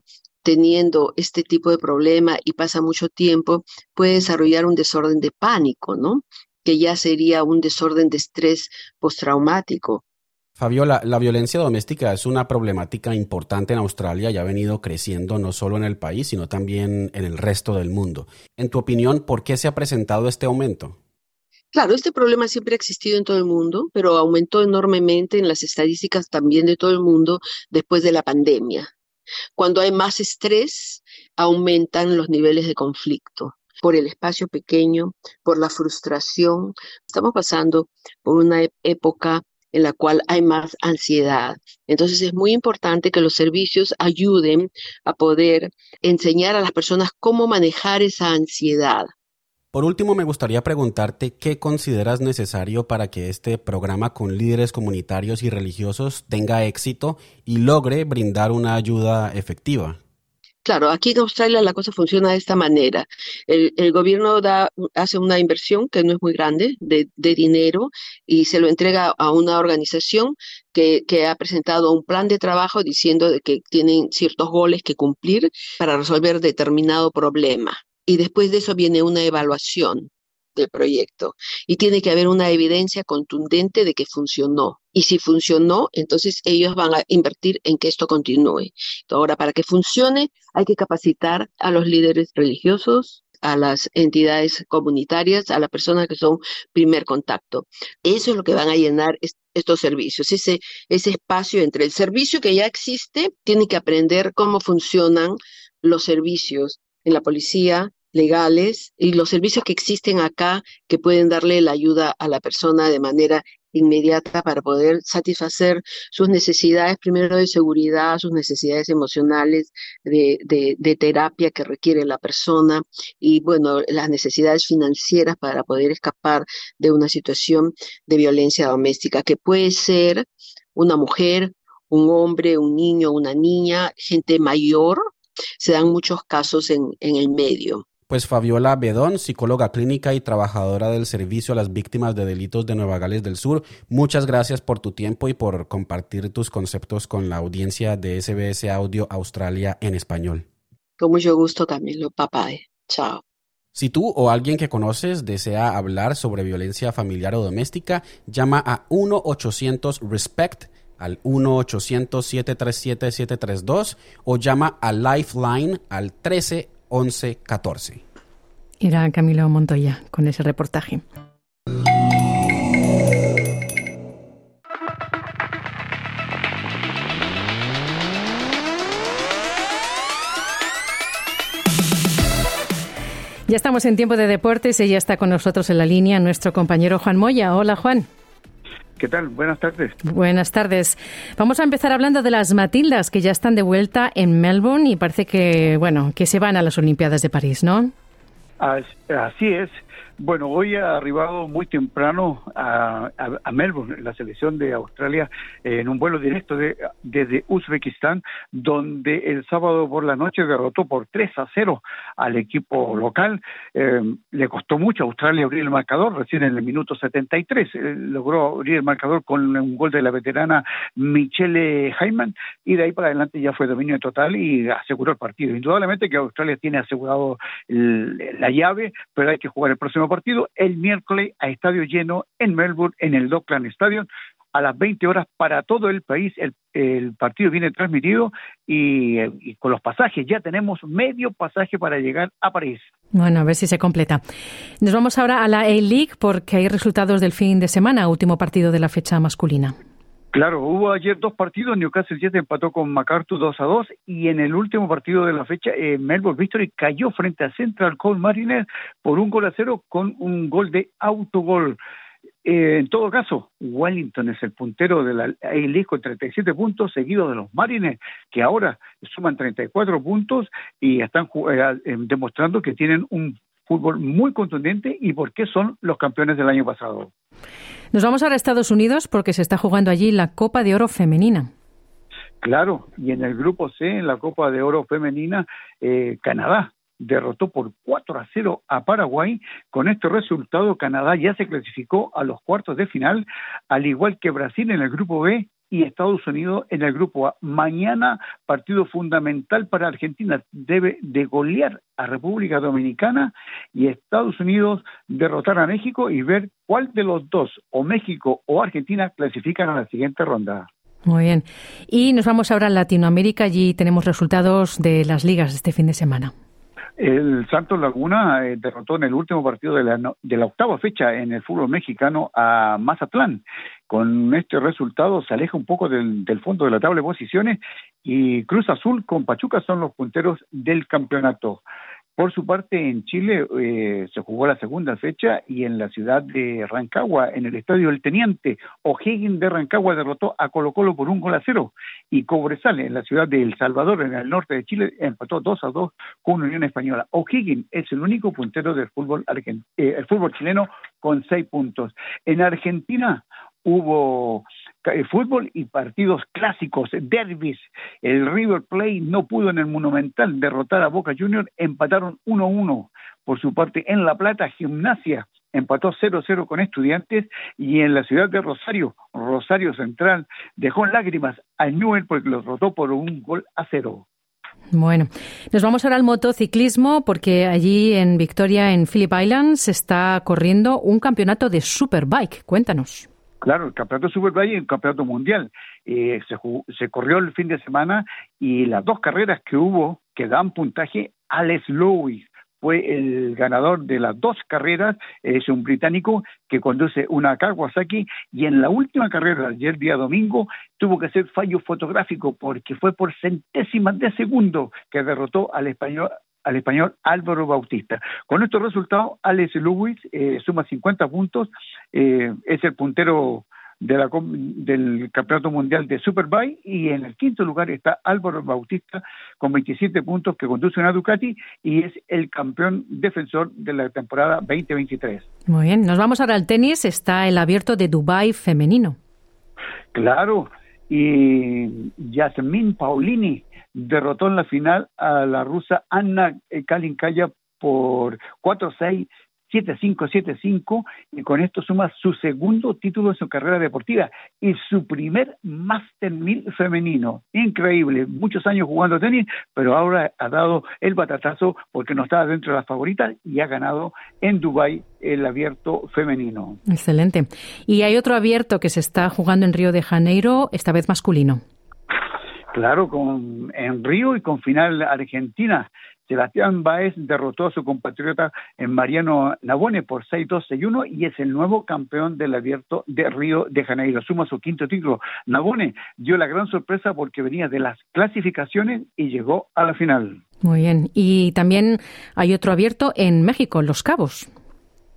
teniendo este tipo de problema y pasa mucho tiempo, puede desarrollar un desorden de pánico, ¿no? Que ya sería un desorden de estrés postraumático. Fabiola, la violencia doméstica es una problemática importante en Australia y ha venido creciendo no solo en el país, sino también en el resto del mundo. En tu opinión, ¿por qué se ha presentado este aumento? Claro, este problema siempre ha existido en todo el mundo, pero aumentó enormemente en las estadísticas también de todo el mundo después de la pandemia. Cuando hay más estrés, aumentan los niveles de conflicto. por el espacio pequeño, por la frustración. Estamos pasando por una época en la cual hay más ansiedad. Entonces es muy importante que los servicios ayuden a poder enseñar a las personas cómo manejar esa ansiedad. Por último, me gustaría preguntarte qué consideras necesario para que este programa con líderes comunitarios y religiosos tenga éxito y logre brindar una ayuda efectiva. Claro, aquí en Australia la cosa funciona de esta manera. El, gobierno da, hace una inversión que no es muy grande de, dinero y se lo entrega a una organización que, que, ha presentado un plan de trabajo diciendo que tienen ciertos goles que cumplir para resolver determinado problema. Y después de eso viene una evaluación del proyecto y tiene que haber una evidencia contundente de que funcionó. Y si funcionó, entonces ellos van a invertir en que esto continúe. Ahora, para que funcione, hay que capacitar a los líderes religiosos, a las entidades comunitarias, a las personas que son primer contacto. Eso es lo que van a llenar estos servicios, ese, ese espacio entre el servicio que ya existe, tiene que aprender cómo funcionan los servicios en la policía, legales y los servicios que existen acá que pueden darle la ayuda a la persona de manera inmediata para poder satisfacer sus necesidades, primero de seguridad, sus necesidades emocionales, de, de, terapia que requiere la persona y, bueno, las necesidades financieras para poder escapar de una situación de violencia doméstica, que puede ser una mujer, un hombre, un niño, una niña, gente mayor, se dan muchos casos en, en el medio. Pues Fabiola Bedón, psicóloga clínica y trabajadora del Servicio a las Víctimas de Delitos de Nueva Gales del Sur, muchas gracias por tu tiempo y por compartir tus conceptos con la audiencia de SBS Audio Australia en español. Con mucho gusto, Camilo. Papá. Chao. Si tú o alguien que conoces desea hablar sobre violencia familiar o doméstica, llama a 1-800-RESPECT al 1-800-737-732 o llama a Lifeline al 13 11 14. Era Camilo Montoya con ese reportaje. Ya estamos en tiempo de deportes y ya está con nosotros en la línea nuestro compañero Juan Moya. Hola Juan. ¿Qué tal? Buenas tardes. Buenas tardes. Vamos a empezar hablando de las Matildas que ya están de vuelta en Melbourne y parece que, bueno, que se van a las Olimpiadas de París, ¿no? Así es. Bueno, hoy ha arribado muy temprano a, Melbourne, la selección de Australia, en un vuelo directo de, desde Uzbekistán, donde el sábado por la noche derrotó por 3 a 0 al equipo local. Eh, le costó mucho a Australia abrir el marcador, recién en el minuto 73 eh, logró abrir el marcador con un gol de la veterana Michelle Hyman y de ahí para adelante ya fue dominio total y aseguró el partido. Indudablemente que Australia tiene asegurado la llave, pero hay que jugar el próximo partido el miércoles a estadio lleno en Melbourne, en el Dockland Stadium, a las 20 horas para todo el país. El, partido viene transmitido y, y, con los pasajes ya tenemos medio pasaje para llegar a París. Bueno, a ver si se completa. Nos vamos ahora a la A-League porque hay resultados del fin de semana, último partido de la fecha masculina. Claro, hubo ayer dos partidos, Newcastle Jets empató con MacArthur 2 a 2 y en el último partido de la fecha eh, Melbourne Victory cayó frente a Central Cold Mariners por un gol a cero con un gol de autogol. Eh, en todo caso, Wellington es el puntero de la A-League con 37 puntos, seguido de los Marines, que ahora suman 34 puntos y están eh, demostrando que tienen un fútbol muy contundente y por qué son los campeones del año pasado. Nos vamos ahora a Estados Unidos porque se está jugando allí la Copa de Oro Femenina. Claro, y en el grupo C, en la Copa de Oro Femenina, eh, Canadá derrotó por 4 a 0 a Paraguay. Con este resultado, Canadá ya se clasificó a los cuartos de final, al igual que Brasil en el grupo B y Estados Unidos en el grupo A. Mañana, partido fundamental para Argentina, debe de golear a República Dominicana y Estados Unidos derrotar a México y ver cuál de los dos, o México o Argentina, clasifican a la siguiente ronda. Muy bien. Y nos vamos ahora a Latinoamérica. Allí tenemos resultados de las ligas de este fin de semana. El Santos Laguna eh, derrotó en el último partido de la, de la octava fecha en el fútbol mexicano a Mazatlán. Con este resultado se aleja un poco del, del, fondo de la tabla de posiciones y Cruz Azul con Pachuca son los punteros del campeonato. Por su parte, en Chile eh, se jugó la segunda fecha y en la ciudad de Rancagua, en el estadio El Teniente, O'Higgins de Rancagua derrotó a Colo Colo por un gol a cero y Cobresal en la ciudad de El Salvador, en el norte de Chile, empató 2 a 2 con Unión Española. O'Higgins es el único puntero del fútbol, eh, el fútbol chileno con seis puntos. En Argentina hubo eh, fútbol y partidos clásicos, derbis. El River Plate no pudo en el Monumental derrotar a Boca Juniors, empataron 1-1. Por su parte, en La Plata, Gimnasia empató 0-0 con estudiantes y en la ciudad de Rosario, Rosario Central, dejó lágrimas a Newell porque los rotó por un gol a cero. Bueno, nos vamos ahora al motociclismo porque allí en Victoria, en Phillip Island, se está corriendo un campeonato de Superbike. Cuéntanos. Claro, el campeonato Superbike y el campeonato mundial. Eh, se, se corrió el fin de semana y las dos carreras que hubo que dan puntaje, Alex Lewis fue el ganador de las dos carreras, es un británico que conduce una Kawasaki y en la última carrera, ayer día domingo, tuvo que hacer fallo fotográfico porque fue por centésimas de segundo que derrotó al español al español Álvaro Bautista. Con estos resultados, Alex Lewis eh, suma 50 puntos, eh, es el puntero de la, del Campeonato Mundial de Superbike y en el quinto lugar está Álvaro Bautista con 27 puntos que conduce una Ducati y es el campeón defensor de la temporada 2023. Muy bien, nos vamos ahora al tenis, está el abierto de Dubai femenino. Claro, y Yasmin Paulini derrotó en la final a la rusa Anna Kalinkaya por 4-6, 7-5-7-5 y con esto suma su segundo título en su carrera deportiva y su primer Master 1000 femenino. Increíble, muchos años jugando tenis, pero ahora ha dado el batatazo porque no estaba dentro de las favoritas y ha ganado en Dubai el abierto femenino. Excelente. Y hay otro abierto que se está jugando en Río de Janeiro, esta vez masculino. Claro, con, en Río y con final Argentina. Sebastián Baez derrotó a su compatriota en Mariano Nabone por 6-2-6-1 y es el nuevo campeón del abierto de Río de Janeiro. Suma su quinto título. Nabone dio la gran sorpresa porque venía de las clasificaciones y llegó a la final. Muy bien. Y también hay otro abierto en México, Los Cabos.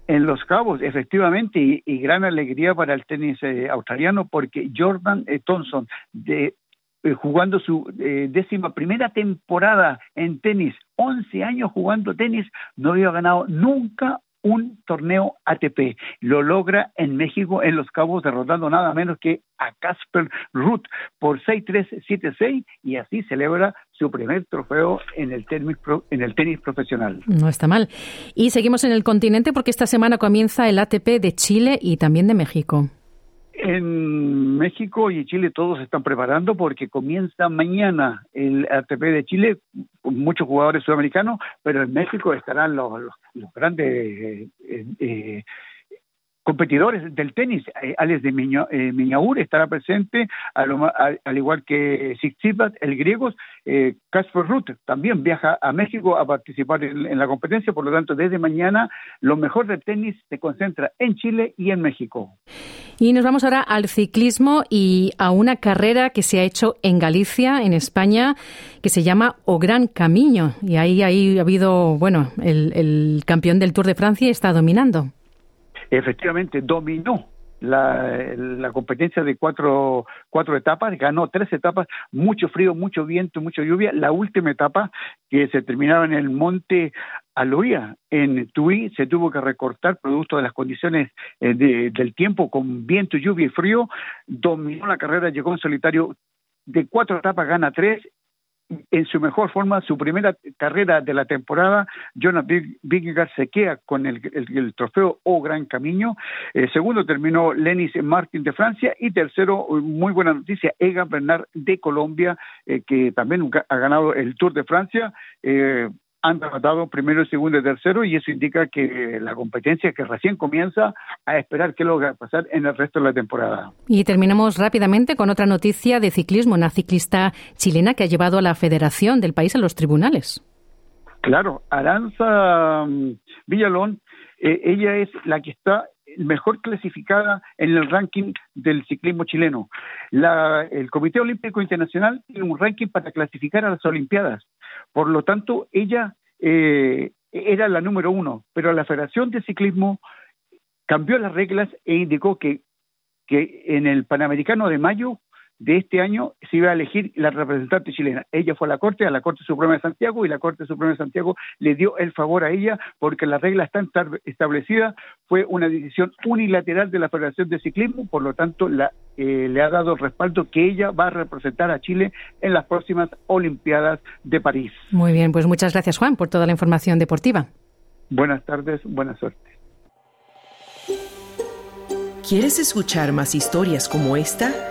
En Los Cabos, efectivamente, y, gran alegría para el tenis eh, australiano porque Jordan eh, Thompson de eh, jugando su eh, décima primera temporada en tenis, 11 años jugando tenis, no había ganado nunca un torneo ATP. Lo logra en México, en Los Cabos, derrotando nada menos que a Casper Ruth por 6-3, 7-6 y así celebra su primer trofeo en el, tenis, en el tenis profesional. No está mal. Y seguimos en el continente porque esta semana comienza el ATP de Chile y también de México. En México y Chile todos están preparando porque comienza mañana el ATP de Chile con muchos jugadores sudamericanos, pero en México estarán los, los, grandes eh, eh, eh competidores del tenis. Eh, Alex de Miña, Miñaur estará presente, al, igual que Tsitsipas, el griego. Eh, Casper Ruth también viaja a México a participar en, la competencia, por lo tanto, desde mañana lo mejor del tenis se concentra en Chile y en México. Y nos vamos ahora al ciclismo y a una carrera que se ha hecho en Galicia, en España, que se llama O Gran Camino. Y ahí, ahí ha habido, bueno, el, el campeón del Tour de Francia está dominando efectivamente dominó la, la, competencia de cuatro, cuatro etapas, ganó tres etapas, mucho frío, mucho viento, mucha lluvia. La última etapa, que se terminaba en el monte Aloía, en Tui, se tuvo que recortar producto de las condiciones eh, del tiempo con viento, lluvia y frío. Dominó la carrera, llegó en solitario de cuatro etapas gana tres en su mejor forma, su primera carrera de la temporada, Jonas Vingegaard se queda con el, trofeo O Gran Camino. Eh, segundo terminó Lenis Martin de Francia y tercero, muy buena noticia, Egan Bernard de Colombia, eh, que también ha ganado el Tour de Francia. Eh, han tratado primero, segundo y tercero y eso indica que la competencia que recién comienza a esperar qué lo va a pasar en el resto de la temporada. Y terminamos rápidamente con otra noticia de ciclismo, una ciclista chilena que ha llevado a la Federación del país a los tribunales. Claro, Aranza mm, Villalón, eh, ella es la que está mejor clasificada en el ranking del ciclismo chileno. La, el Comité Olímpico Internacional tiene un ranking para clasificar a las Olimpiadas. Por lo tanto, ella eh, era la número uno, pero la Federación de Ciclismo cambió las reglas e indicó que, que en el Panamericano de mayo de este año se iba a elegir la representante chilena. Ella fue a la Corte, a la Corte Suprema de Santiago, y la Corte Suprema de Santiago le dio el favor a ella porque las reglas están establecidas. Fue una decisión unilateral de la Federación de Ciclismo, por lo tanto la, eh, le ha dado respaldo que ella va a representar a Chile en las próximas Olimpiadas de París. Muy bien, pues muchas gracias Juan por toda la información deportiva. Buenas tardes, buena suerte. ¿Quieres escuchar más historias como esta?